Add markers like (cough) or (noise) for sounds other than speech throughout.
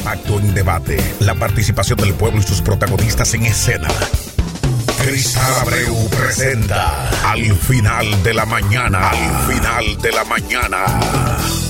impacto en debate, la participación del pueblo y sus protagonistas en escena. Cristal Abreu presenta Al final de la mañana, al final de la mañana.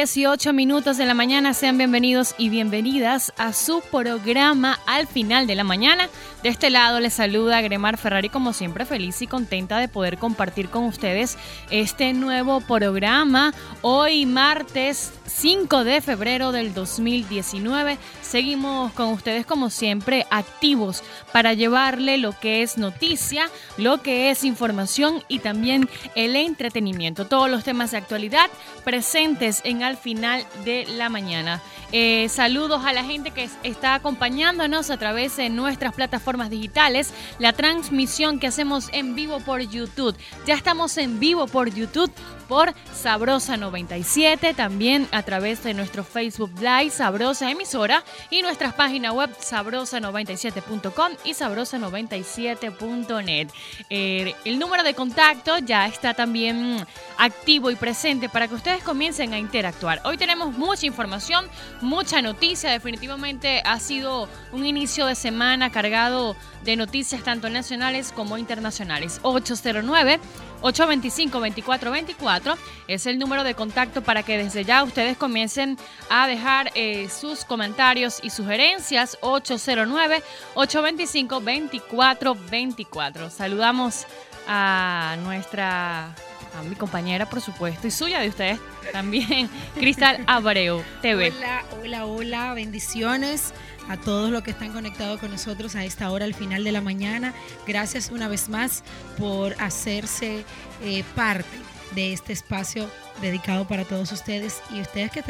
18 minutos de la mañana. Sean bienvenidos y bienvenidas a su programa al final de la mañana. De este lado les saluda Gremar Ferrari, como siempre, feliz y contenta de poder compartir con ustedes este nuevo programa. Hoy, martes 5 de febrero del 2019. Seguimos con ustedes, como siempre, activos para llevarle lo que es noticia, lo que es información y también el entretenimiento. Todos los temas de actualidad presentes en al final de la mañana. Eh, saludos a la gente que está acompañándonos a través de nuestras plataformas digitales, la transmisión que hacemos en vivo por YouTube. Ya estamos en vivo por YouTube por Sabrosa 97, también a través de nuestro Facebook Live Sabrosa Emisora y nuestras páginas web sabrosa97.com y sabrosa97.net. Eh, el número de contacto ya está también activo y presente para que ustedes comiencen a interactuar. Hoy tenemos mucha información, mucha noticia, definitivamente ha sido un inicio de semana cargado de noticias tanto nacionales como internacionales. 809 825-2424 es el número de contacto para que desde ya ustedes comiencen a dejar eh, sus comentarios y sugerencias. 809-825-2424. Saludamos a nuestra, a mi compañera, por supuesto, y suya de ustedes también, (laughs) Cristal Abreu TV. Hola, hola, hola, bendiciones a todos los que están conectados con nosotros a esta hora, al final de la mañana. Gracias una vez más por hacerse eh, parte de este espacio dedicado para todos ustedes y ustedes que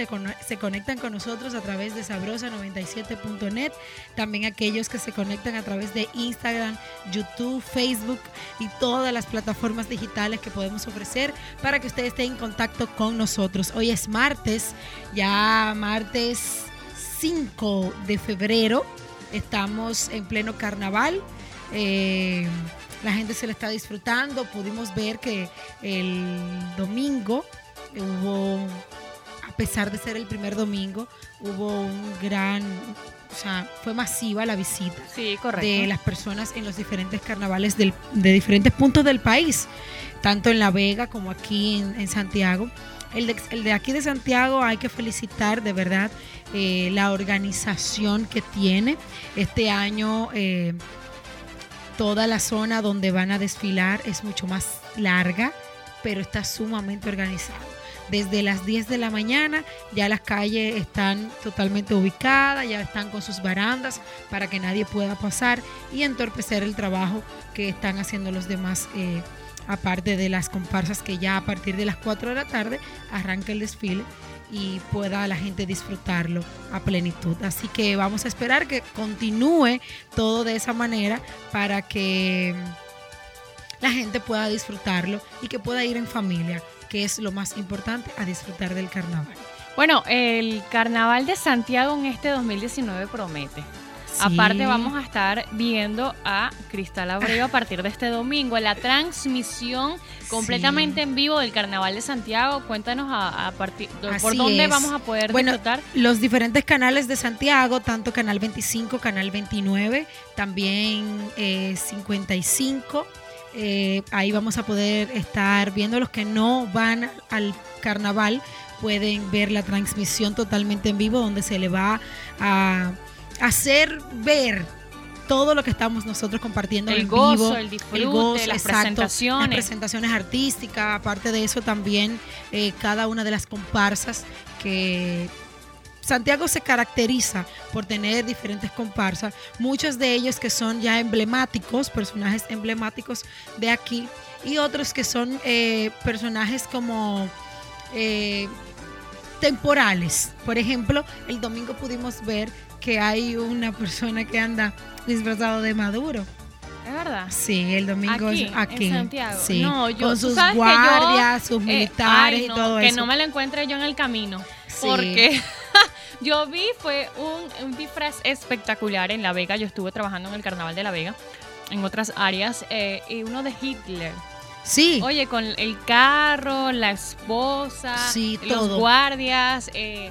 se conectan con nosotros a través de sabrosa97.net, también aquellos que se conectan a través de Instagram, YouTube, Facebook y todas las plataformas digitales que podemos ofrecer para que ustedes estén en contacto con nosotros. Hoy es martes, ya martes 5 de febrero. Estamos en pleno carnaval. Eh, la gente se le está disfrutando. Pudimos ver que el domingo hubo, a pesar de ser el primer domingo, hubo un gran, o sea, fue masiva la visita de las personas en los diferentes carnavales de diferentes puntos del país, tanto en La Vega como aquí en, Santiago. El de, aquí de Santiago hay que felicitar de verdad eh, la organización que tiene. Este año eh, toda la zona donde van a desfilar es mucho más larga, pero está sumamente organizado. Desde las 10 de la mañana ya las calles están totalmente ubicadas, ya están con sus barandas para que nadie pueda pasar y entorpecer el trabajo que están haciendo los demás. Eh, aparte de las comparsas que ya a partir de las 4 de la tarde arranca el desfile y pueda la gente disfrutarlo a plenitud. Así que vamos a esperar que continúe todo de esa manera para que la gente pueda disfrutarlo y que pueda ir en familia, que es lo más importante, a disfrutar del carnaval. Bueno, el carnaval de Santiago en este 2019 promete. Aparte vamos a estar viendo a Cristal Abreu a partir de este domingo en la transmisión completamente en vivo del Carnaval de Santiago. Cuéntanos a, partir por dónde vamos a poder bueno, Los diferentes canales de Santiago, tanto Canal 25, Canal 29, también 55. Eh, eh, ahí vamos a poder estar viendo los que no van al carnaval pueden ver la transmisión totalmente en vivo donde se le va a hacer ver todo lo que estamos nosotros compartiendo el en vivo, el disfrute, las presentaciones, las presentaciones artísticas, aparte de eso también eh, cada una de las comparsas que Santiago se caracteriza por tener diferentes comparsas, muchos de ellos que son ya emblemáticos, personajes emblemáticos de aquí, y otros que son eh, personajes como eh, temporales. Por ejemplo, el domingo pudimos ver que hay una persona que anda disfrazado de Maduro. Es verdad. Sí, el domingo aquí, aquí. En Santiago. Sí. No, yo, Con sus que yo, guardias, sus eh, militares y todo que eso. no me lo encuentre yo en el camino. Sí. Porque (laughs) yo vi, fue un, un disfraz espectacular en La Vega. Yo estuve trabajando en el Carnaval de La Vega, en otras áreas, eh, y uno de Hitler. Sí. Oye, con el carro, la esposa, Sí, los todo. guardias. eh,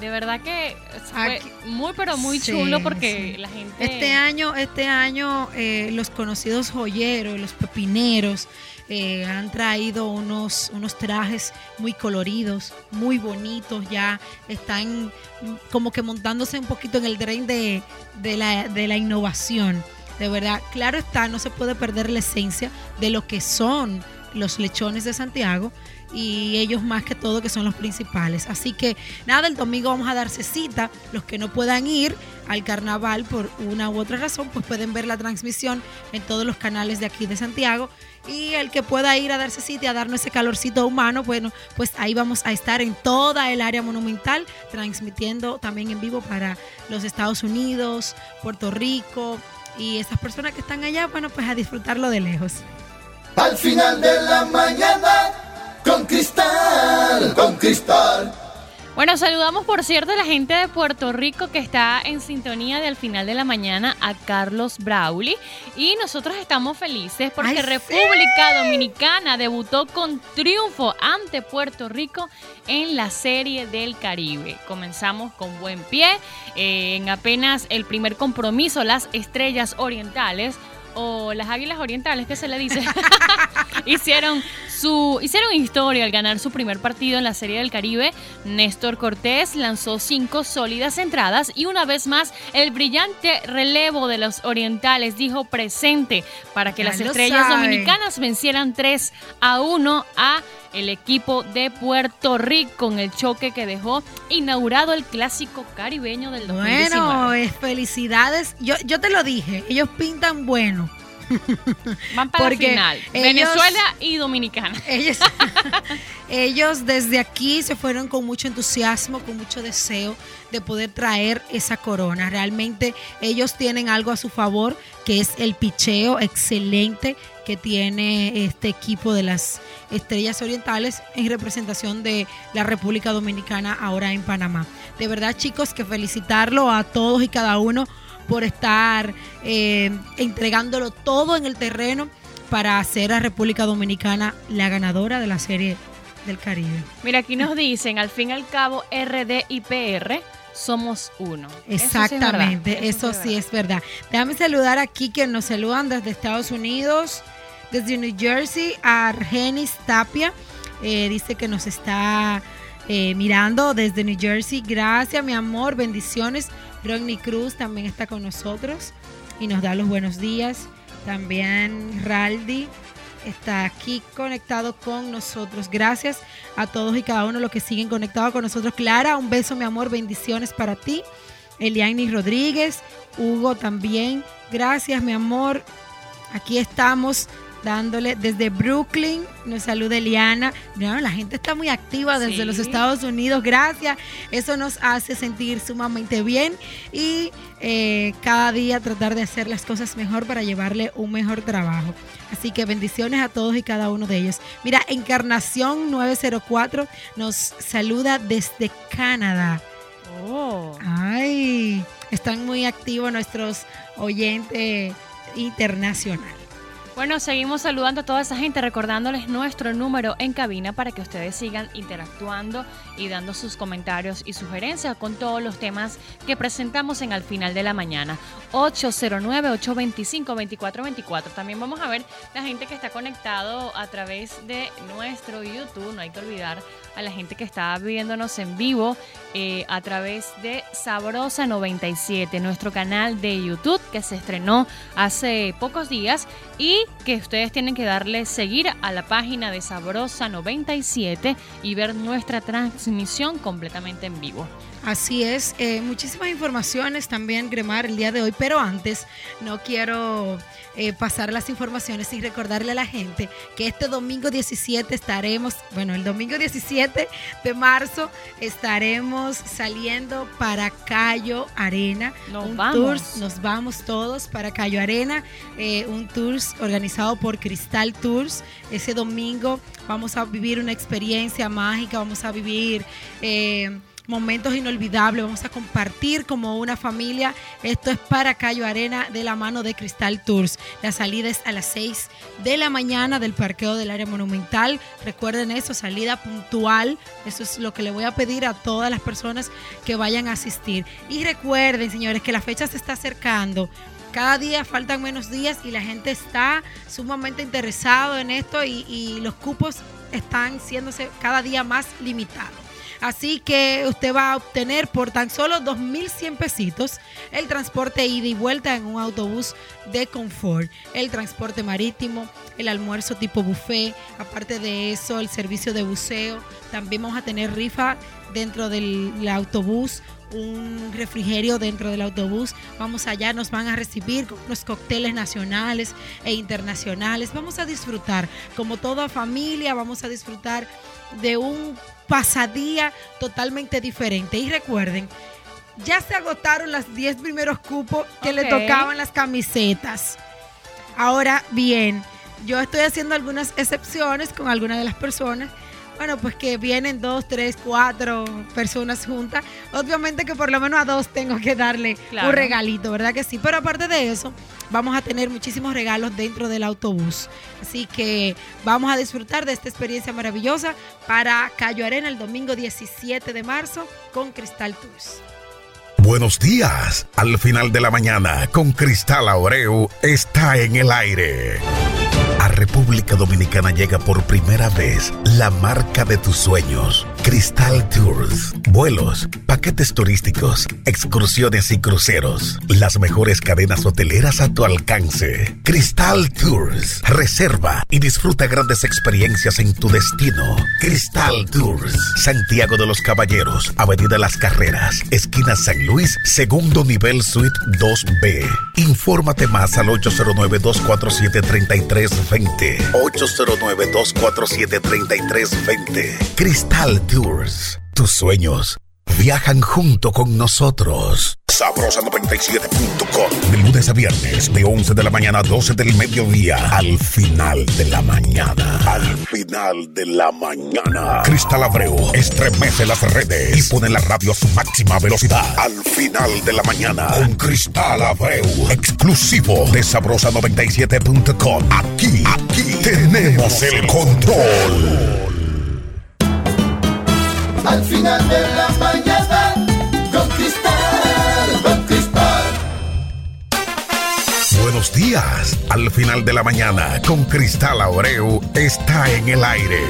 de verdad que fue Aquí- muy, pero muy Sí, chulo porque sí. la gente. Este año, este año eh, los conocidos joyeros, los pepineros, eh, han traído unos, unos trajes muy coloridos, muy bonitos, ya están como que montándose un poquito en el tren de, de la, de la innovación. De verdad, claro está, no se puede perder la esencia de lo que son los lechones de Santiago y ellos más que todo que son los principales. Así que nada, el domingo vamos a darse cita. Los que no puedan ir al carnaval por una u otra razón, pues pueden ver la transmisión en todos los canales de aquí de Santiago. Y el que pueda ir a darse cita a darnos ese calorcito humano, bueno, pues ahí vamos a estar en toda el área monumental, transmitiendo también en vivo para los Estados Unidos, Puerto Rico. Y esas personas que están allá, bueno, pues a disfrutarlo de lejos. Al final de la mañana, con cristal, con cristal. Bueno, saludamos por cierto a la gente de Puerto Rico que está en sintonía de al final de la mañana a Carlos Brauli y nosotros estamos felices porque ¡Ay, sí! República Dominicana debutó con triunfo ante Puerto Rico en la Serie del Caribe. Comenzamos con buen pie, eh, en apenas el primer compromiso las Estrellas Orientales o las Águilas Orientales que se le dice (laughs) hicieron su hicieron historia al ganar su primer partido en la Serie del Caribe. Néstor Cortés lanzó cinco sólidas entradas y una vez más el brillante relevo de los Orientales dijo presente para que Ya las estrellas sabe. dominicanas vencieran 3 a 1 a el equipo de Puerto Rico en el choque que dejó inaugurado el clásico caribeño del 2019. Bueno, felicidades. Yo, yo te lo dije, ellos pintan bueno. (laughs) Van para la porque final. ellos- Venezuela y Dominicana. (laughs) Ellos, (laughs) ellos desde aquí se fueron con mucho entusiasmo, con mucho deseo de poder traer esa corona. Realmente ellos tienen algo a su favor, que es el picheo excelente que tiene este equipo de las Estrellas Orientales en representación de la República Dominicana ahora en Panamá. De verdad, chicos, que felicitarlo a todos y cada uno por estar eh, entregándolo todo en el terreno para hacer a República Dominicana la ganadora de la Serie del Caribe. Mira, aquí nos dicen, al fin y al cabo, RD y PR somos uno. Eso sí es verdad, Exactamente, eso sí es verdad. Déjame saludar aquí que nos saludan desde Estados Unidos, desde New Jersey, a Argenis Tapia. eh, dice que nos está eh, mirando desde New Jersey. Gracias, mi amor, bendiciones. Rodney Cruz también está con nosotros y nos da los buenos días. También Raldi está aquí conectado con nosotros. Gracias a todos y cada uno los que siguen conectados con nosotros. Clara, un beso, mi amor, bendiciones para ti. Eliani Rodríguez, Hugo también. Gracias, mi amor. Aquí estamos dándole desde Brooklyn. Nos saluda Eliana. No, la gente está muy activa desde Sí. los Estados Unidos. Gracias. Eso nos hace sentir sumamente bien y eh, cada día tratar de hacer las cosas mejor para llevarle un mejor trabajo. Así que bendiciones a todos y cada uno de ellos. Mira, Encarnación 904 nos saluda desde Canadá. Oh. Ay, están muy activos nuestros oyentes internacionales. Bueno, seguimos saludando a toda esa gente, recordándoles nuestro número en cabina para que ustedes sigan interactuando y dando sus comentarios y sugerencias con todos los temas que presentamos en Al Final de la Mañana. 809-825-2424. También vamos a ver la gente que está conectado a través de nuestro YouTube. No hay que olvidar a la gente que está viéndonos en vivo eh, a través de Sabrosa 97, nuestro canal de YouTube que se estrenó hace pocos días y que ustedes tienen que darle seguir a la página de Sabrosa 97 y ver nuestra transmisión completamente en vivo. Así es, eh, muchísimas informaciones también, Gremar, el día de hoy, pero antes no quiero eh, pasar las informaciones sin recordarle a la gente que este domingo 17 estaremos, bueno, el domingo 17 de marzo estaremos saliendo para Cayo Arena. Nos un vamos. tours, nos vamos todos para Cayo Arena, eh, un tours organizado por Cristal Tours. Ese domingo vamos a vivir una experiencia mágica, vamos a vivir eh, momentos inolvidables, vamos a compartir como una familia. Esto es para Cayo Arena de la mano de Cristal Tours. La salida es a las 6 de la mañana del parqueo del área monumental. Recuerden eso, salida puntual. Eso es lo que le voy a pedir a todas las personas que vayan a asistir. Y recuerden, señores, que la fecha se está acercando. Cada día faltan menos días y la gente está sumamente interesado en esto y, y los cupos están siéndose cada día más limitados. Así que usted va a obtener por tan solo 2.100 pesitos el transporte ida y vuelta en un autobús de confort, el transporte marítimo, el almuerzo tipo buffet, aparte de eso el servicio de buceo. También vamos a tener rifa dentro del el autobús, un refrigerio dentro del autobús. Vamos allá, nos van a recibir unos cócteles nacionales e internacionales. Vamos a disfrutar, como toda familia, vamos a disfrutar de un pasadía totalmente diferente. Y recuerden, ya se agotaron las 10 primeros cupos que le tocaban las camisetas. Ahora bien, yo estoy haciendo algunas excepciones con algunas de las personas. Bueno, pues que vienen dos, tres, cuatro personas juntas. Obviamente que por lo menos a dos tengo que darle Claro. un regalito, ¿verdad que sí? Pero aparte de eso, vamos a tener muchísimos regalos dentro del autobús. Así que vamos a disfrutar de esta experiencia maravillosa para Cayo Arena el domingo 17 de marzo con Cristal Tours. Buenos días. Al final de la mañana, con Cristal Abreu, está en el aire. A República Dominicana llega por primera vez la marca de tus sueños, Cristal Tours. Vuelos, paquetes turísticos, excursiones y cruceros. Las mejores cadenas hoteleras a tu alcance. Cristal Tours. Reserva y disfruta grandes experiencias en tu destino. Cristal Tours. Santiago de los Caballeros, Avenida Las Carreras, esquina San Luis, segundo nivel Suite 2B. Infórmate más al 809-247-3320. 809-247-3320. Cristal Tours. Tus sueños viajan junto con nosotros. Sabrosa97.com. De lunes a viernes, de 11 de la mañana a 12 del mediodía. Al final de la mañana. Al final de la mañana. Cristal Abreu estremece las redes y pone la radio a su máxima velocidad. Al final de la mañana. Con Cristal Abreu. Exclusivo de Sabrosa97.com. Aquí, aquí tenemos el control. Al final de la mañana, con Cristal, con Cristal. Buenos días. Al final de la mañana, con Cristal Abreu, está en el aire.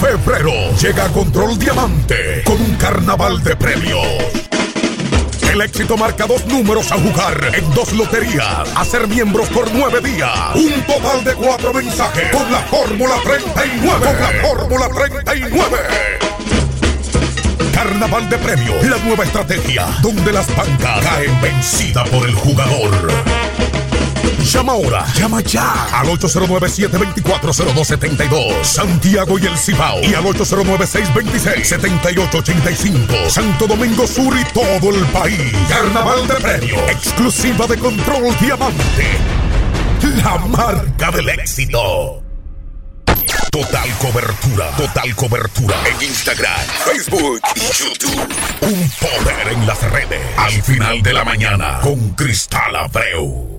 Febrero llega a Control Diamante con un carnaval de premios. El éxito marca dos números a jugar en dos loterías. A ser miembros por nueve días. Un total de cuatro mensajes con la Fórmula 39. Con la Fórmula 39. Carnaval de premios, la nueva estrategia, donde las bancas caen vencida por el jugador. Llama ahora, llama ya al 809-724-0272. Santiago y el Cibao. Y al 809-626-7885. Santo Domingo Sur y todo el país. Carnaval de premios, exclusiva de Control Diamante. La marca del éxito. Total cobertura, total cobertura en Instagram, Facebook y YouTube. Un poder en las redes. Al final de la mañana con Cristal Abreu.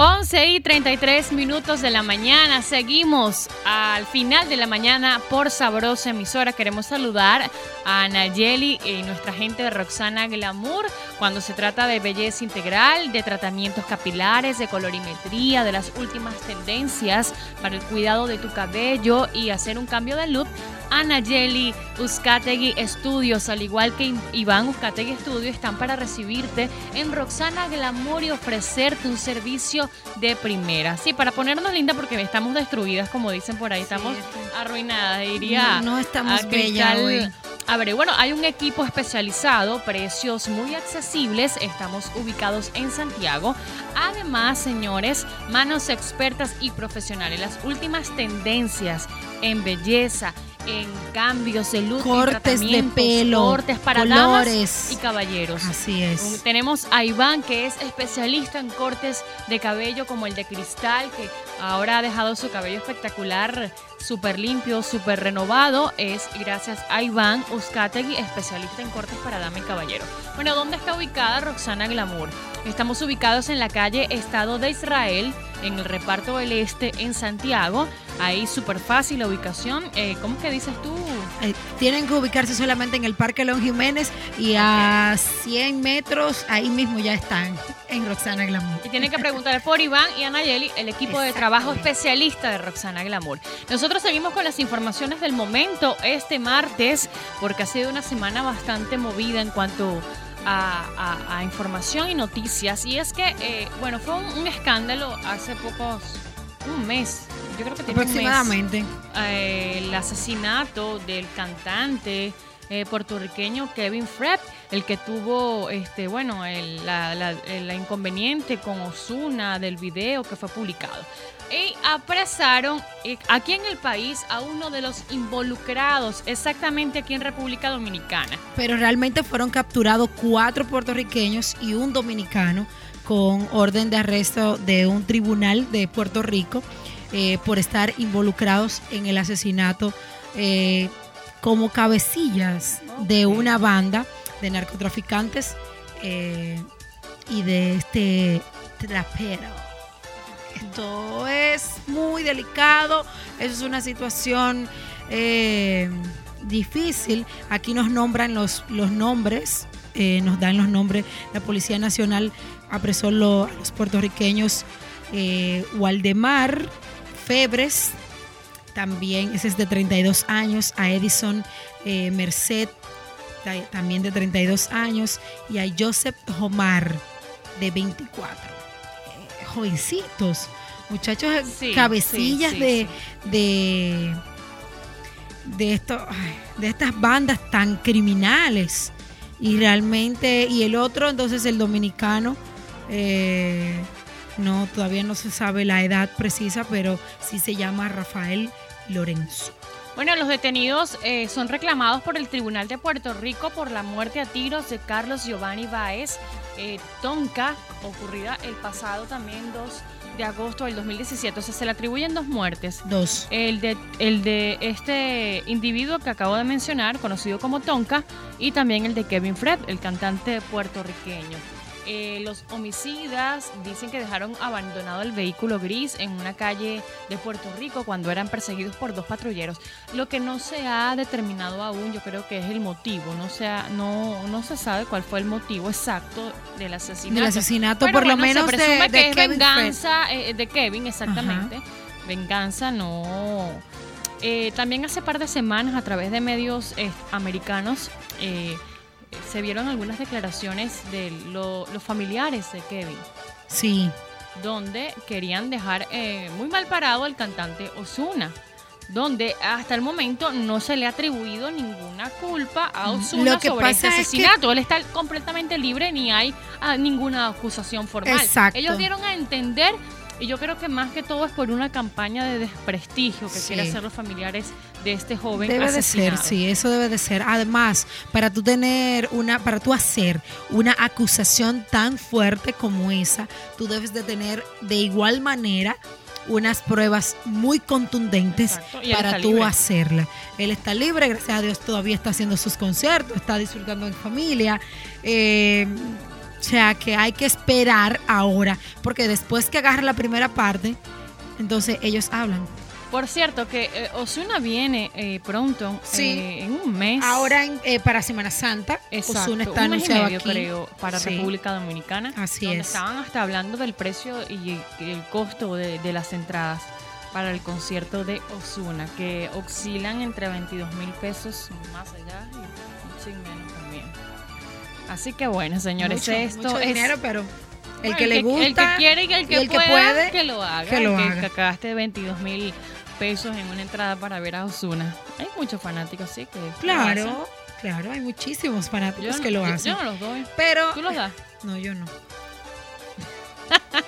Oh, 11 y 33 minutos de la mañana. Seguimos al final de la mañana por Sabrosa Emisora. Queremos saludar a Nayeli y nuestra gente de Roxana Glamour cuando se trata de belleza integral, de tratamientos capilares, de colorimetría, de las últimas tendencias para el cuidado de tu cabello y hacer un cambio de look. A Nayeli Uzcategui Estudios, al igual que Iván Uzcategui Estudios, están para recibirte en Roxana Glamour y ofrecerte un servicio de primera. Sí, para ponernos linda porque estamos destruidas, como dicen por ahí, estamos arruinadas. Diría No- no estamos hoy. A ver, bueno, hay un equipo especializado, precios muy accesibles, estamos ubicados en Santiago. Además, señores, manos expertas y profesionales, las últimas tendencias en belleza, en cambios de luz, cortes de pelo, cortes para colores y caballeros. Así es. Tenemos a Iván, que es especialista en cortes de cabello como el de cristal, que ahora ha dejado su cabello espectacular, súper limpio, súper renovado. Es gracias a Iván Uzcategui, especialista en cortes para dama y caballero. Bueno, ¿dónde está ubicada Roxana Glamour? Estamos ubicados en la calle Estado de Israel, en el reparto del Este, en Santiago. Ahí súper fácil la ubicación. Eh, ¿Cómo que dices tú? Eh, tienen que ubicarse solamente en el Parque León Jiménez y a 100 metros ahí mismo ya están en Roxana Glamour. Y tienen que preguntar por Iván y Anayeli, el equipo de trabajo especialista de Roxana Glamour. Nosotros seguimos con las informaciones del momento este martes, porque ha sido una semana bastante movida en cuanto a, información y noticias. Y es que, eh, bueno, fue un, escándalo hace pocos, un mes, yo creo que tiene Aproximadamente. Eh, el asesinato del cantante eh, puertorriqueño Kevin Frepp, el que tuvo, este, bueno, el, la, inconveniente con Osuna del video que fue publicado. Y apresaron eh, aquí en el país a uno de los involucrados, exactamente aquí en República Dominicana. Pero realmente fueron capturados cuatro puertorriqueños y un dominicano con orden de arresto de un tribunal de Puerto Rico eh, por estar involucrados en el asesinato como cabecillas de una banda de narcotraficantes eh, y de este trapero. Esto es muy delicado, es una situación eh, difícil. Aquí nos nombran los, los nombres, eh, nos dan los nombres. La Policía Nacional apresó a los puertorriqueños Waldemar Febres, también, ese es de 32 años, a Edison eh, Merced, también de 32 años, y a Joseph Homar, de 24. Eh, jovencitos, muchachos eh, cabecillas de, de, de, esto, de estas bandas tan criminales. Y realmente, y el otro, entonces el dominicano, no, todavía no se sabe la edad precisa, pero sí se llama Rafael Lorenzo. Bueno, los detenidos eh, son reclamados por el Tribunal de Puerto Rico por la muerte a tiros de Carlos Giovanni Baez eh, Tonka, ocurrida el pasado también 2 de agosto del 2017. O sea, se le atribuyen dos muertes. Dos. El de, el de este individuo que acabo de mencionar, conocido como Tonka, y también el de Kevin Fred, el cantante puertorriqueño. Eh, los homicidas dicen que dejaron abandonado el vehículo gris en una calle de Puerto Rico cuando eran perseguidos por dos patrulleros. Lo que no se ha determinado aún, yo creo que es el motivo. No se, no, no se sabe cuál fue el motivo exacto del asesinato. Del asesinato, por lo menos se presume que es venganza eh, de Kevin, exactamente. Venganza, no. Eh, también hace par de semanas, a través de medios americanos, se vieron algunas declaraciones de los familiares de Kevin. Sí. Donde querían dejar eh, muy mal parado al cantante Osuna. Donde hasta el momento no se le ha atribuido ninguna culpa a Osuna sobre este asesinato. Él está completamente libre, ni hay ah, ninguna acusación formal. Exacto. Ellos dieron a entender y yo creo que más que todo es por una campaña de desprestigio que quieren hacer los familiares de este joven debe de ser, sí, eso debe de ser. Además, para tú tener una, para tú hacer una acusación tan fuerte como esa, tú debes de tener de igual manera unas pruebas muy contundentes para tú hacerla. Él está libre, gracias a Dios todavía está haciendo sus conciertos, está disfrutando en familia. Eh, o sea que hay que esperar ahora, porque después que agarra la primera parte, entonces ellos hablan. Por cierto, que eh, Osuna viene eh, pronto, eh, en un mes. Ahora para Semana Santa. Osuna está un mes y medio, creo, para República Dominicana. Así donde es. Estaban hasta hablando del precio y el costo de, de las entradas para el concierto de Osuna, que oscilan entre 22 mil pesos más allá y sin menos. Así que bueno, señores, esto es dinero, pero el que le gusta, el que quiere y el que, puede, que lo haga. Que lo haga. que gaste 22 mil pesos en una entrada para ver a Osuna. Hay muchos fanáticos, sí, que claro. Claro, hay muchísimos fanáticos que lo hacen. yo no los doy. Pero ¿Tú los das? (laughs) No, yo no.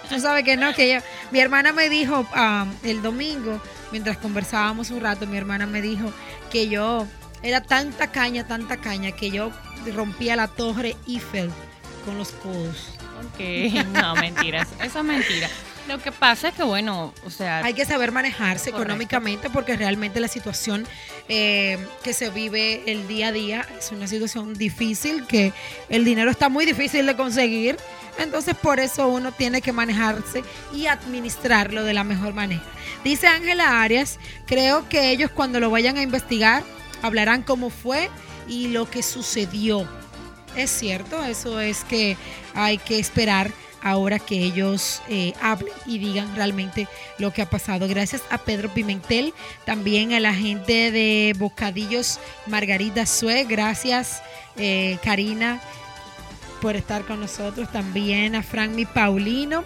Tú sabes que no, que yo. Mi hermana me dijo ah, el domingo, mientras conversábamos un rato, mi hermana me dijo que yo era tanta caña, tanta caña, que yo rompía la torre Eiffel con los codos. Ok, (laughs) no, mentiras. Eso es mentira. Lo que pasa es que, bueno, o sea, Hay que saber manejarse Correcto. económicamente porque realmente la situación eh, que se vive el día a día es una situación difícil, que el dinero está muy difícil de conseguir. Entonces por eso uno tiene que manejarse y administrarlo de la mejor manera. Dice Ángela Arias, creo que ellos cuando lo vayan a investigar hablarán cómo fue y lo que sucedió. Es cierto, eso es que hay que esperar ahora que ellos eh, hablen y digan realmente lo que ha pasado. Gracias a Pedro Pimentel, también a la gente de Bocadillos Margarita Sue, gracias eh, Karina por estar con nosotros, también a Franmi Paulino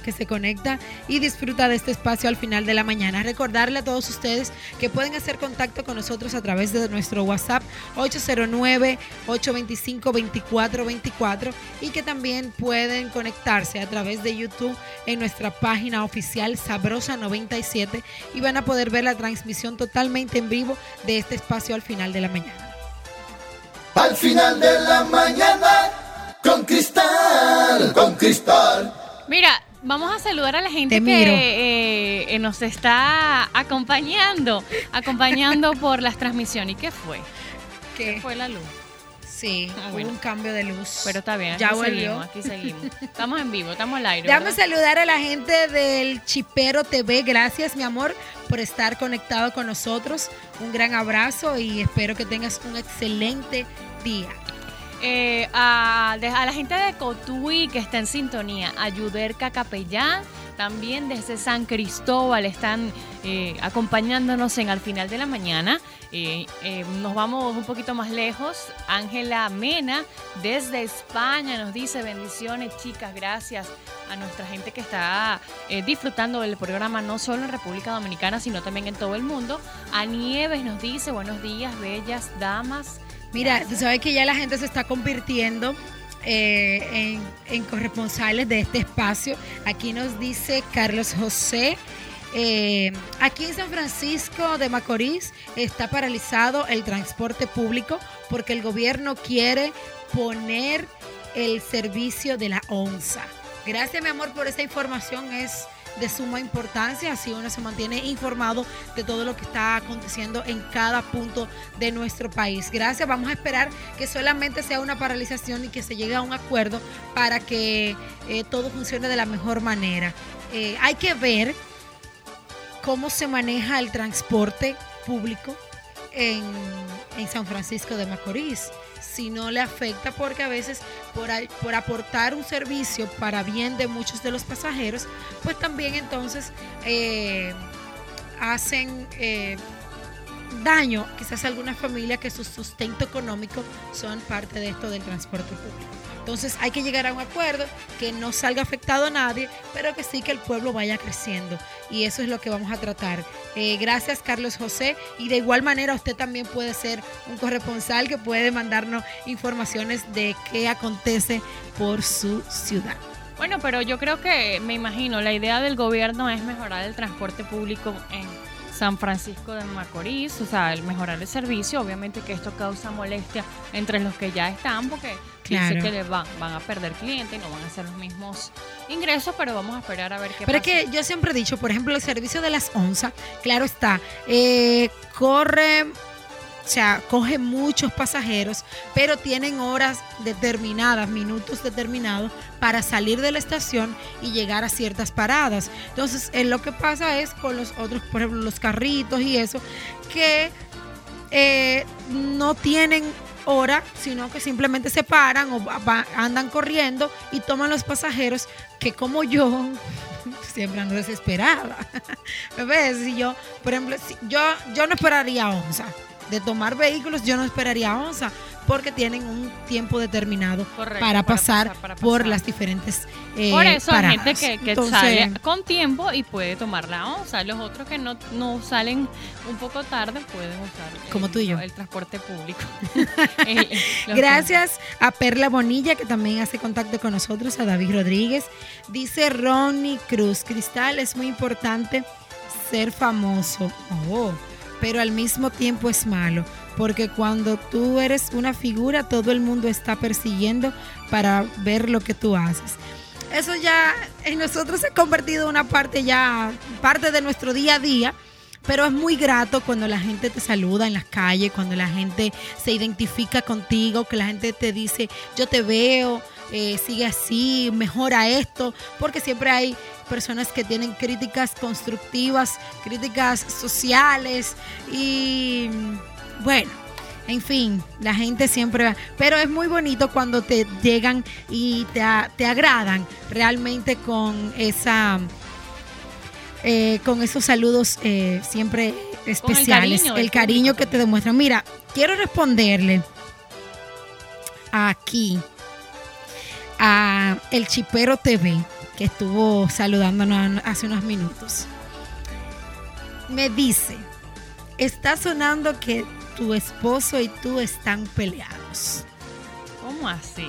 que se conecta y disfruta de este espacio al final de la mañana. Recordarle a todos ustedes que pueden hacer contacto con nosotros a través de nuestro WhatsApp 809-825-2424 y que también pueden conectarse a través de YouTube en nuestra página oficial Sabrosa 97 y van a poder ver la transmisión totalmente en vivo de este espacio al final de la mañana. Al final de la mañana, con Cristal, con Cristal. mira, vamos a saludar a la gente Te que eh, eh, nos está acompañando, acompañando (laughs) por las transmisiones. ¿Y qué fue? ¿Qué fue la luz? Sí, Ah, hubo bueno. un cambio de luz. Pero está bien, aquí Ya seguimos, aquí (laughs) seguimos. Estamos en vivo, estamos al aire. Déjame saludar a la gente del Chipero TV. Gracias, mi amor, por estar conectado con nosotros. Un gran abrazo y espero que tengas un excelente día. Eh, a, la gente de Cotuí que está en sintonía, a Yuderca Capellán, también desde San Cristóbal están eh, acompañándonos en al final de la mañana. Eh, nos vamos un poquito más lejos. Ángela Mena desde España nos dice bendiciones chicas, gracias a nuestra gente que está disfrutando del programa no solo en República Dominicana, sino también en todo el mundo. A Nieves nos dice buenos días, bellas damas. Mira, tú sabes que ya la gente se está convirtiendo eh, en, corresponsales de este espacio. Aquí nos dice Carlos José. eh, aquí en San Francisco de Macorís está paralizado el transporte público porque el gobierno quiere poner el servicio de la onza. Gracias, mi amor, por esa información. Es de suma importancia, así uno se mantiene informado de todo lo que está aconteciendo en cada punto de nuestro país. Gracias, vamos a esperar que solamente sea una paralización y que se llegue a un acuerdo para que eh, todo funcione de la mejor manera. Eh, hay que ver cómo se maneja el transporte público en, en San Francisco de Macorís. Si no le afecta, porque a veces por, por aportar un servicio para bien de muchos de los pasajeros, pues también entonces eh, hacen eh, daño quizás a algunas familias que su sustento económico son parte de esto del transporte público. Entonces hay que llegar a un acuerdo que no salga afectado a nadie, pero que sí que el pueblo vaya creciendo. Y eso es lo que vamos a tratar. Eh, gracias Carlos José. Y de igual manera usted también puede ser un corresponsal que puede mandarnos informaciones de qué acontece por su ciudad. Bueno, pero yo creo que, me imagino, la idea del gobierno es mejorar el transporte público en San Francisco de Macorís, o sea, el mejorar el servicio, obviamente que esto causa molestia entre los que ya están, porque Claro. dice que les van, van a perder clientes y no van a hacer los mismos ingresos, pero vamos a esperar a ver qué Pero es pasa. que yo siempre he dicho, por ejemplo, el servicio de las onzas, claro está, eh, corre, o sea, coge muchos pasajeros, pero tienen horas determinadas, minutos determinados para salir de la estación y llegar a ciertas paradas. Entonces, eh, lo que pasa es con los otros, por ejemplo, los carritos y eso, que eh, no tienen hora, sino que simplemente se paran o andan corriendo y toman los pasajeros que como yo (laughs) siempre ando desesperada. (laughs) ¿Me ves? Si yo, por ejemplo, si yo, yo no esperaría onza. De tomar vehículos yo no esperaría onza. Porque tienen un tiempo determinado Correcto, para, para pasar por las diferentes eh, Por eso hay paradas. gente que, que Entonces, sale con tiempo y puede tomar la onza. Los otros que no, no salen un poco tarde pueden usar Como el, tú y yo. el transporte público. (laughs) (laughs) Gracias a Perla Bonilla, que también hace contacto con nosotros, a David Rodríguez. Dice Ronnie Cruz, Cristal, es muy importante ser famoso, oh, pero al mismo tiempo es malo, porque cuando tú eres una figura, todo el mundo está persiguiendo para ver lo que tú haces. Eso ya en nosotros se ha convertido en una parte ya, parte de nuestro día a día. Pero es muy grato cuando la gente te saluda en las calles, cuando la gente se identifica contigo, que la gente te dice, yo te veo, eh, sigue así, mejora esto, porque siempre hay personas que tienen críticas constructivas, críticas sociales y bueno, en fin, la gente siempre va. Pero es muy bonito cuando te llegan y te, te agradan realmente con esa eh, con esos saludos eh, siempre especiales, cariño el cariño, que te demuestran. Mira, quiero responderle aquí a el Chipero TV que estuvo saludándonos hace unos minutos. Me dice, está sonando que tu esposo y tú están peleados. ¿Cómo así?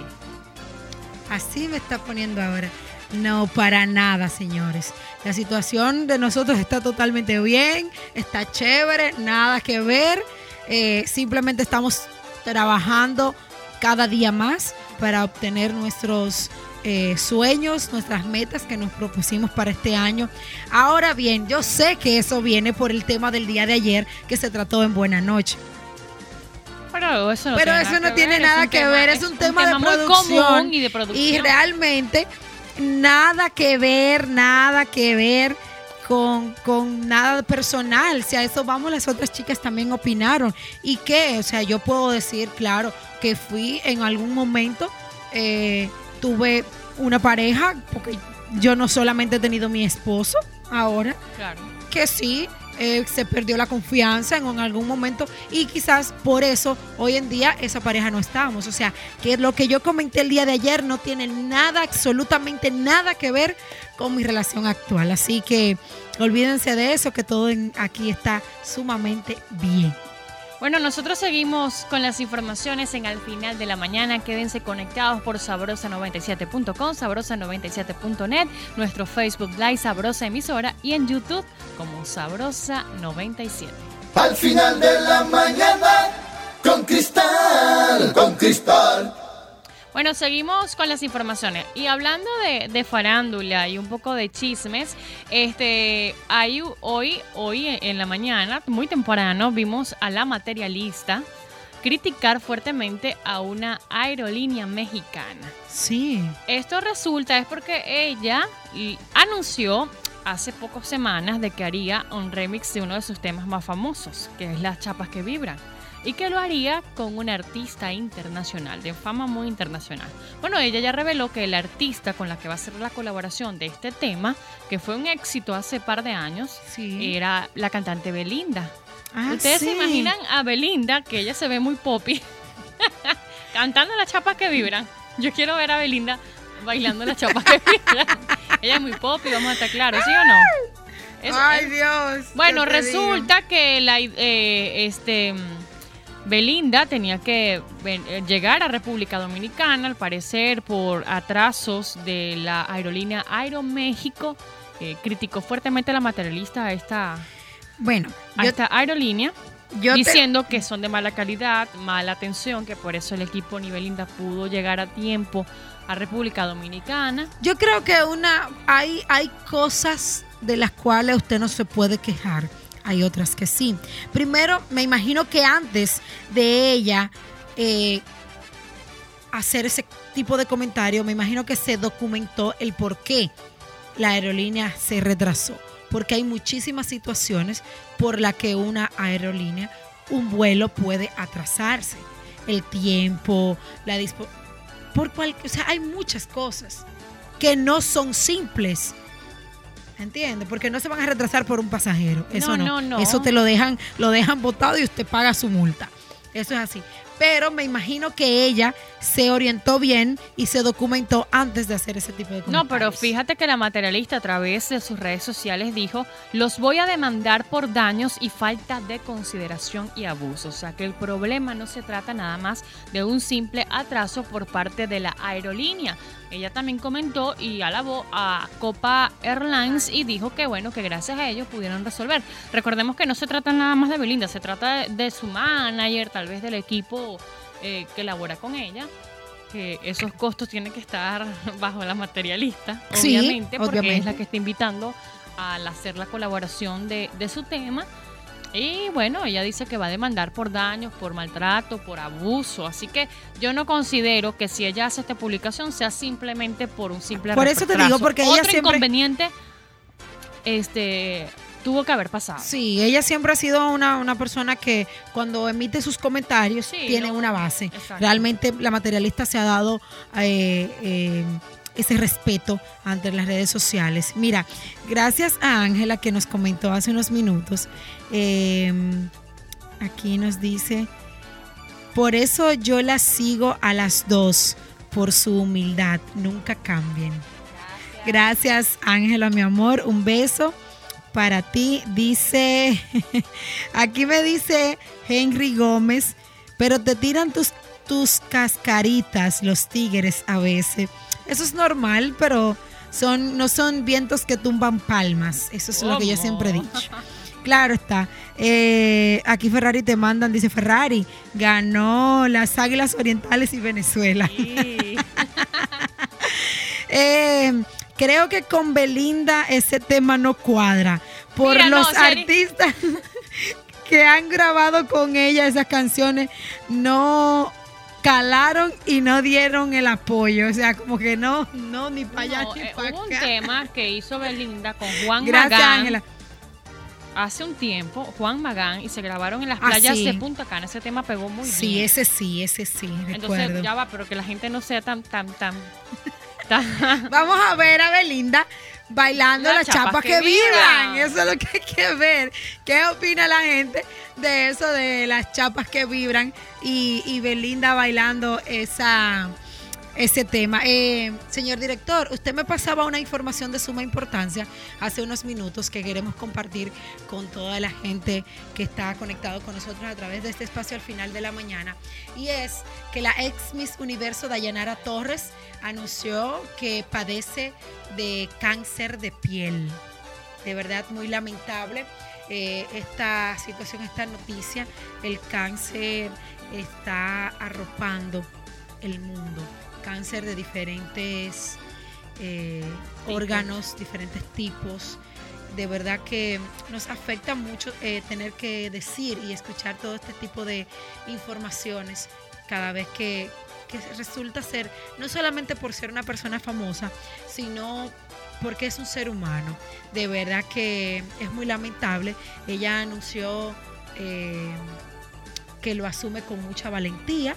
Así me está poniendo ahora. No, para nada, señores. La situación de nosotros está totalmente bien, está chévere, nada que ver. Eh, simplemente estamos trabajando cada día más para obtener nuestros eh, sueños, nuestras metas que nos propusimos para este año. Ahora bien, yo sé que eso viene por el tema del día de ayer que se trató en Buena Noche. Pero eso no Pero tiene eso nada no que ver, es un tema- es un tema de producción. común y de producción. Y realmente nada que ver, nada que ver con, con nada personal. Si a eso vamos, las otras chicas también opinaron. ¿Y qué? O sea, yo puedo decir, claro, que fui en algún momento, eh, tuve una pareja, porque yo no solamente he tenido mi esposo ahora, Claro. que sí, eh, se perdió la confianza en, algún momento y quizás por eso hoy en día esa pareja no estamos. O sea, que lo que yo comenté el día de ayer no tiene nada, absolutamente nada que ver con mi relación actual. Así que olvídense de eso, que todo en- aquí está sumamente bien. Bueno, nosotros seguimos con las informaciones en al final de la mañana. Quédense conectados por sabrosa97.com, sabrosa97.net, nuestro Facebook Live Sabrosa Emisora y en YouTube como Sabrosa97. Al final de la mañana, con Cristal, con Cristal. Bueno, seguimos con las informaciones. Y hablando de, de farándula y un poco de chismes, este, hay hoy, hoy en la mañana, muy temprano, vimos a la materialista criticar fuertemente a una aerolínea mexicana. Sí. Esto resulta es porque ella anunció hace pocas semanas de que haría un remix de uno de sus temas más famosos, que es Las chapas que vibran, y que lo haría con un artista internacional, de fama muy internacional. Bueno, ella ya reveló que el artista con la que va a hacer la colaboración de este tema, que fue un éxito hace par de años, Sí. era la cantante Belinda. Ah, Ustedes se imaginan a Belinda, que ella se ve muy poppy, (laughs) cantando las chapas que vibran. Yo quiero ver a Belinda bailando las chapas que vibran. ella es muy poppy, vamos a estar claros, ¿sí o no? Ay, Dios. bueno, resulta que la, eh, este, Belinda tenía que eh, llegar a República Dominicana, al parecer por atrasos de la aerolínea Aeroméxico. Eh, criticó fuertemente la materialista a esta, Bueno, a yo, esta aerolínea yo te- diciendo que son de mala calidad, mala atención, que por eso el equipo ni Belinda pudo llegar a tiempo a República Dominicana. Yo creo que una hay, hay cosas de las cuales usted no se puede quejar. Hay otras que sí. Primero, me imagino que antes de ella eh, hacer ese tipo de comentario, me imagino que se documentó el por qué la aerolínea se retrasó. Porque hay muchísimas situaciones por las que una aerolínea, un vuelo puede atrasarse. El tiempo, la dispo por cual, o sea, hay muchas cosas que no son simples. ¿Entiende? Porque no se van a retrasar por un pasajero. Eso No, no. no, no. Eso te lo dejan, lo dejan botado y usted paga su multa. Eso es así. pero me imagino que ella se orientó bien y se documentó antes de hacer ese tipo de comentarios. No, pero fíjate que la materialista a través de sus redes sociales dijo, los voy a demandar por daños y falta de consideración y abuso. O sea que el problema no se trata nada más de un simple atraso por parte de la aerolínea. Ella también comentó y alabó a Copa Airlines y dijo que bueno, que gracias a ellos pudieron resolver. Recordemos que no se trata nada más de Belinda, se trata de su manager, tal vez del equipo eh, que labora con ella que esos costos tienen que estar (laughs) bajo la materialista, Sí, obviamente, porque obviamente. es la que está invitando al hacer la colaboración de, de su tema. Y bueno, ella dice que va a demandar por daños, por maltrato, por abuso. Así que yo no considero que si ella hace esta publicación sea simplemente por un simple Por eso te digo, porque ella Otro siempre- inconveniente este, tuvo que haber pasado. Sí, ella siempre ha sido una, una persona que cuando emite sus comentarios Sí, tiene no, una base. exacto. Realmente la materialista se ha dado eh, eh, ese respeto ante las redes sociales. Mira, gracias a Ángela que nos comentó hace unos minutos, eh, aquí nos dice, por eso yo la sigo a las dos, por su humildad, nunca cambien. Gracias Ángela, mi amor, un beso para ti. Dice, (laughs) aquí me dice Henry Gómez, pero te tiran tus, tus cascaritas los tigres a veces. Eso es normal, pero son, no son vientos que tumban palmas. Eso es lo que yo siempre he dicho. Claro está. Eh, aquí Ferrari te mandan, dice Ferrari, ganó las Águilas Orientales y Venezuela. Sí. (laughs) Eh, creo que con Belinda ese tema no cuadra. Por Mira, los artistas (laughs) que han grabado con ella esas canciones, no calaron y no dieron el apoyo. O sea, como que no, no, ni para allá No, ni eh, para hubo un tema que hizo Belinda con Juan Gracias, Magán Ángela. hace un tiempo, Juan Magán, y se grabaron en las Ah, playas sí. de Punta Cana. Ese tema pegó muy Sí, bien. ese sí, ese sí, Entonces, ya va, pero que la gente no sea tan, tan, tan. (laughs) tan- Vamos a ver a Belinda bailando las, Las chapas, chapas que, que vibran. vibran. (laughs) Eso es lo que hay que ver. ¿Qué opina la gente de eso, de las chapas que vibran y, y Belinda bailando esa, ese tema? Eh, señor director, usted me pasaba una información de suma importancia hace unos minutos que queremos compartir con toda la gente que está conectado con nosotros a través de este espacio al final de la mañana. Y es que la ex Miss Universo Dayanara Torres anunció que padece de cáncer de piel. De verdad, muy lamentable eh, esta situación, esta noticia. El cáncer está arropando el mundo. Cáncer de diferentes eh, órganos, diferentes tipos. De verdad que nos afecta mucho eh, tener que decir y escuchar todo este tipo de informaciones cada vez que, que resulta ser, no solamente por ser una persona famosa, sino porque es un ser humano. De verdad que es muy lamentable. Ella anunció eh, que lo asume con mucha valentía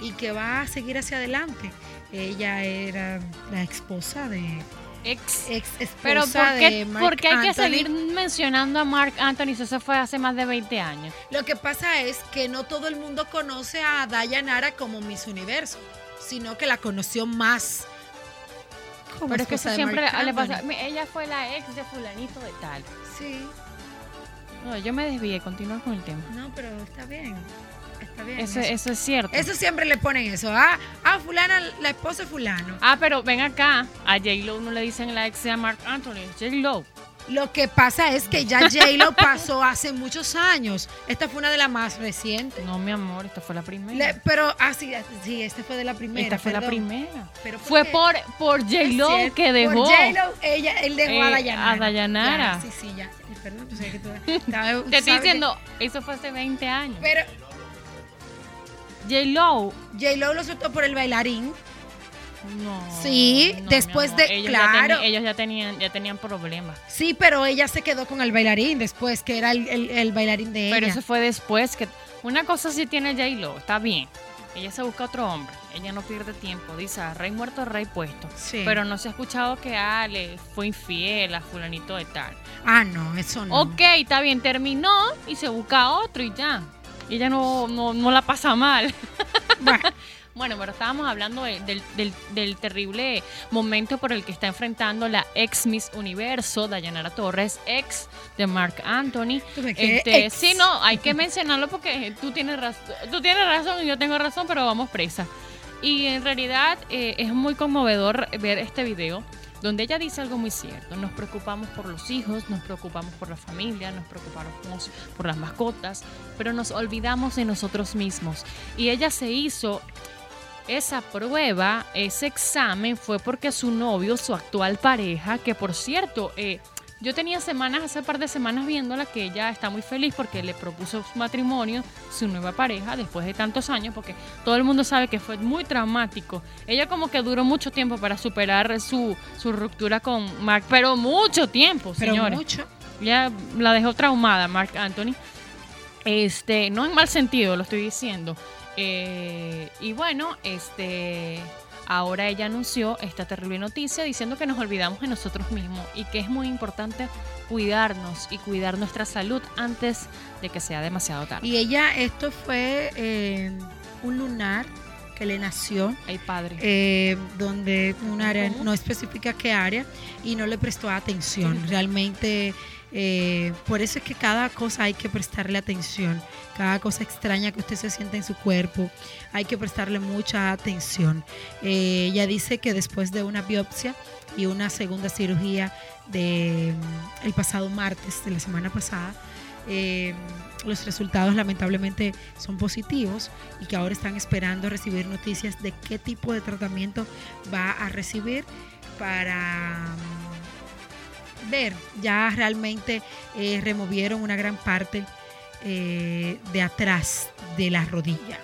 y que va a seguir hacia adelante. Ella era la esposa de ex. ex esposa Pero ¿por de qué, Marc por qué hay que seguir mencionando a Mark Anthony si eso fue hace más de 20 años? Lo que pasa es que no todo el mundo conoce a Dayanara como Miss Universo, sino que la conoció más. como Pero es que eso de siempre le pasa. Ella fue la ex de fulanito de tal. Sí, No, yo me desvié, continúa con el tema. no, pero está bien. Está bien. Eso, eso. eso es cierto. Eso siempre le ponen eso. Ah, ah, fulana, la esposa de fulano. Ah, pero ven acá. A J-Lo no le dicen la ex de Mark Anthony. J-Lo. Lo que pasa es que ya J-Lo (laughs) pasó hace muchos años. Esta fue una de las más recientes. No, mi amor, esta fue la primera. Le- pero, ah, sí, sí, esta fue de la primera. esta fue la primera. Pero ¿por Fue por, por J-Lo que dejó. Por J-Lo, ella, él dejó Eh, a Dayanara. a Dayanara. Ya, sí, sí, ya. Perdón, pues, que tú- (laughs) Te estoy que- diciendo, eso fue hace 20 años. Pero J-Lo. J-Lo lo soltó por el bailarín. No. Sí, no, después de- Ellos claro. ellos ya tenían, ya tenían problemas. Sí, pero ella se quedó con el bailarín después, que era el, el- el bailarín de Pero ella. eso fue después que. Una cosa sí tiene J-Lo, está bien. Ella se busca otro hombre. Ella no pierde tiempo. Dice, "Ah, rey muerto, rey puesto. Sí. Pero no se ha escuchado que Ale fue infiel a fulanito de tal. Ah, no, eso no. Ok, está bien, terminó y se busca otro y ya. Y ella no, no, no la pasa mal. (laughs) Bueno, Bueno, pero estábamos hablando de- del, del- del terrible momento por el que está enfrentando la ex Miss Universo, Dayanara Torres, ex de Mark Anthony. ¿Tú ves que Este, ex? sí, no, hay que mencionarlo porque tú tienes, tú tienes razón y yo tengo razón, pero vamos presa. Y en realidad eh, es muy conmovedor ver este video donde ella dice algo muy cierto. Nos preocupamos por los hijos, nos preocupamos por la familia, nos preocupamos por las mascotas, pero nos olvidamos de nosotros mismos. Y ella se hizo esa prueba, ese examen, fue porque su novio, su actual pareja, que por cierto, eh, yo tenía semanas, hace par de semanas viéndola, que ella está muy feliz porque le propuso su matrimonio, su nueva pareja, después de tantos años, porque todo el mundo sabe que fue muy traumático. Ella como que duró mucho tiempo para superar su, su ruptura con Mark, pero mucho tiempo, pero señores. mucho. Ya la dejó traumada Mark Anthony. Este, no en mal sentido, lo estoy diciendo. Eh, y bueno, este, ahora ella anunció esta terrible noticia diciendo que nos olvidamos de nosotros mismos y que es muy importante cuidarnos y cuidar nuestra salud antes de que sea demasiado tarde. Y ella, esto fue eh, un lunar que le nació, Ay, padre. eh, donde un área, no especifica qué área, y no le prestó atención. Realmente, eh, por eso es que cada cosa hay que prestarle atención. Cada cosa extraña que usted se sienta en su cuerpo, hay que prestarle mucha atención. Eh, ella dice que después de una biopsia y una segunda cirugía de mm, el pasado martes de la semana pasada, eh, los resultados lamentablemente son positivos y que ahora están esperando recibir noticias de qué tipo de tratamiento va a recibir para mm, ver. Ya realmente eh, removieron una gran parte eh, de atrás de la rodilla.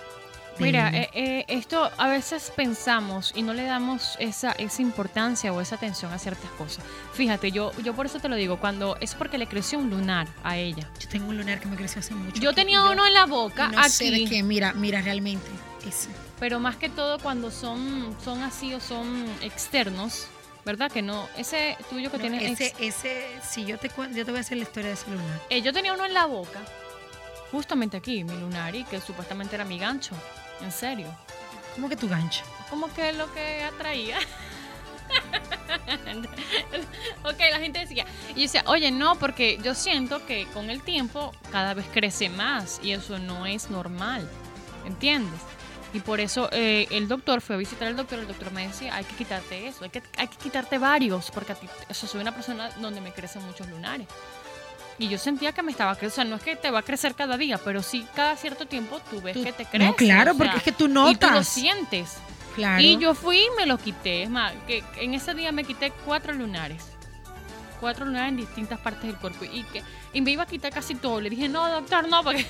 Mira, eh, eh, esto a veces pensamos y no le damos esa, esa importancia o esa atención a ciertas cosas. Fíjate, yo, yo por eso te lo digo, cuando es porque le creció un lunar a ella. yo tengo un lunar que me creció hace mucho. Yo tenía yo uno en la boca, no sé de aquí, qué, mira, mira realmente ese. pero más que todo cuando son, son así o son externos, ¿verdad? Que no, ese tuyo que No, tiene... ese, ex- ese, si yo te cuento, yo te voy a hacer la historia de ese lunar. Eh, yo tenía uno en la boca, justamente aquí, mi lunar, y que supuestamente era mi gancho, en serio. ¿Cómo que tu gancho? como que lo que atraía. (laughs) ok, la gente decía, y yo decía, oye, no, porque yo siento que con el tiempo cada vez crece más y eso no es normal, ¿entiendes? Y por eso eh, el doctor fue a visitar al doctor, el doctor me decía, hay que quitarte eso, hay que, hay que quitarte varios, porque a ti, eso soy una persona donde me crecen muchos lunares. Y yo sentía que me estaba creciendo, o sea, no es que te va a crecer cada día, pero sí cada cierto tiempo tú ves Tú- que te crece. no, claro, o porque es que tú Y tú lo notas. sientes. Claro. Y yo fui y me lo quité. Es más, que en ese día me quité cuatro lunares. Cuatro lunares en distintas partes del cuerpo. Y que y me iba a quitar casi todo. Le dije, no, doctor, no, porque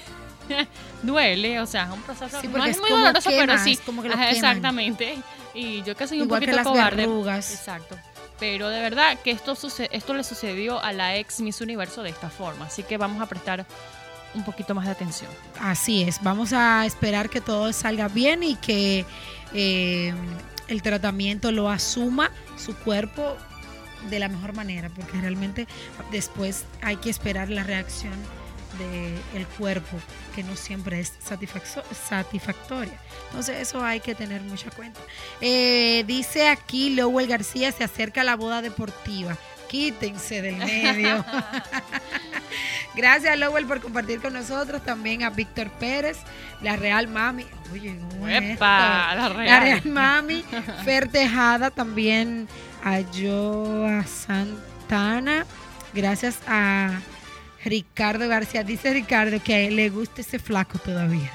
(laughs) duele. O sea, es un proceso. Sí, no es es muy doloroso, pero sí. como que lo Ajá, exactamente. Y yo que soy un Igual que poquito las cobarde. verrugas. Exacto. Pero de verdad que esto, esto le sucedió a la ex Miss Universo de esta forma. Así que vamos a prestar un poquito más de atención. Así es, vamos a esperar que todo salga bien y que eh, el tratamiento lo asuma su cuerpo de la mejor manera, porque realmente después hay que esperar la reacción del cuerpo, que no siempre es satisfactoria. Entonces eso hay que tener mucha cuenta. Eh, dice aquí Lowell García, se acerca la boda deportiva. Quítense del medio. (laughs) Gracias, Lowell, por compartir con nosotros. También a Víctor Pérez, la Real Mami. Oye, ¿cómo es ¡Epa! esto? La. Real Mami. Fer Tejada, también a Joa Santana. Gracias a Ricardo García. Dice Ricardo que a le gusta ese flaco todavía.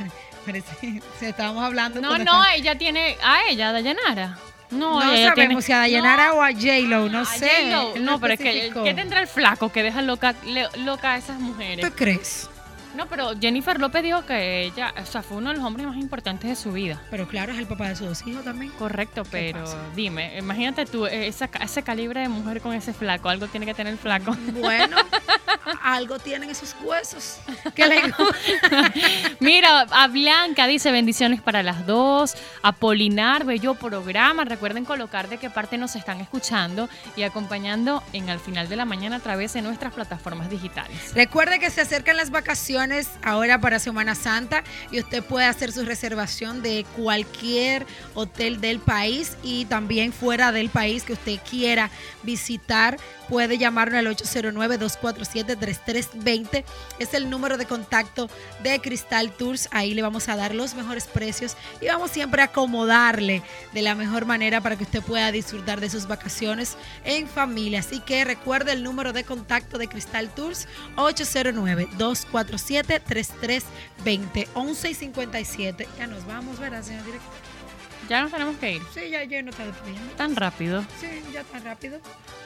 Parece, o (laughs) sea, estábamos hablando. No, no, ella tiene. A ella, Dayanara. No, No sabemos tiene- si a Dayanara No, o a J-Lo, no a sé. J-Lo. No, pero es que. ¿Qué tendrá el flaco que deja loca, le- loca a esas mujeres? ¿Tú crees? No, pero Jennifer López dijo que ella. O sea, fue uno de los hombres más importantes de su vida. Pero claro, es el papá de sus dos hijos también. Correcto, pero pasa? dime, imagínate tú, esa- ese calibre de mujer con ese flaco, algo tiene que tener el flaco. Bueno, (laughs) algo tienen esos huesos (laughs) que le Mira, a Blanca dice bendiciones para las dos. A Polinar, bello programa. Recuerden colocar de qué parte nos están escuchando y acompañando en al final de la mañana a través de nuestras plataformas digitales. Recuerde que se acercan las vacaciones ahora para Semana Santa y usted puede hacer su reservación de cualquier hotel del país y también fuera del país que usted quiera visitar puede llamarnos al 809-247-3320. Es el número de contacto de Cristal Tours. Ahí le vamos a dar los mejores precios y vamos siempre a acomodarle de la mejor manera para que usted pueda disfrutar de sus vacaciones en familia. Así que recuerde el número de contacto de Cristal Tours 809-247-3320. 11 y 57. Ya nos vamos, ¿verdad, señor director? Ya nos tenemos que ir. Sí, ya yo no está despidiendo. Tan rápido. Sí, ya tan rápido.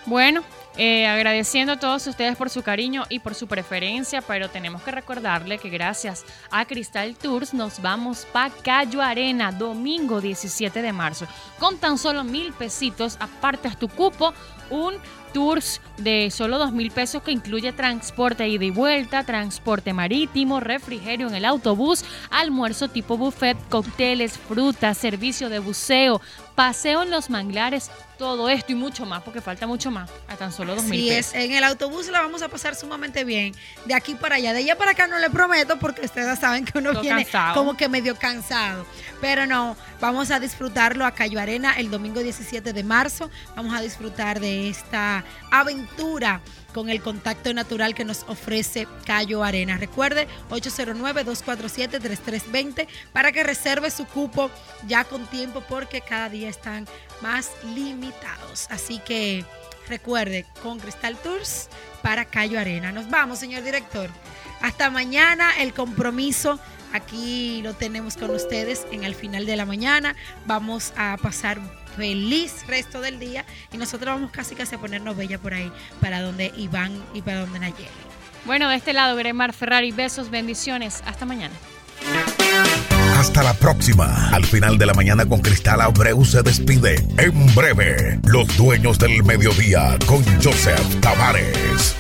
Bueno, eh, agradeciendo a todos ustedes por su cariño y por su preferencia, pero tenemos que recordarle que gracias a Cristal Tours nos vamos para Cayo Arena, domingo 17 de marzo. Con tan solo mil pesitos, apartas tu cupo, un tours de solo dos mil pesos que incluye transporte ida y vuelta, transporte marítimo, refrigerio en el autobús, almuerzo tipo buffet, cócteles, frutas, servicio de buceo, paseo en los manglares, todo esto y mucho más, porque falta mucho más, a tan solo dos mil pesos. es, en el autobús la vamos a pasar sumamente bien, de aquí para allá, de allá para acá no le prometo, porque ustedes saben que uno viene cansado. como que medio cansado, pero no, vamos a disfrutarlo a Cayo Arena el domingo 17 de marzo, vamos a disfrutar de esta aventura con el contacto natural que nos ofrece Cayo Arena. Recuerde 809-247-3320 para que reserve su cupo ya con tiempo porque cada día están más limitados. Así que recuerde con Cristal Tours para Cayo Arena. Nos vamos, señor director. Hasta mañana el compromiso. Aquí lo tenemos con ustedes en el final de la mañana. Vamos a pasar feliz resto del día y nosotros vamos casi casi a ponernos bella por ahí para donde Iván y para donde Nayeli. Bueno, de este lado, Gremar Ferrari, besos, bendiciones. Hasta mañana. Hasta la próxima. Al final de la mañana con Cristal Abreu se despide. En breve, los dueños del mediodía con Joseph Tavares.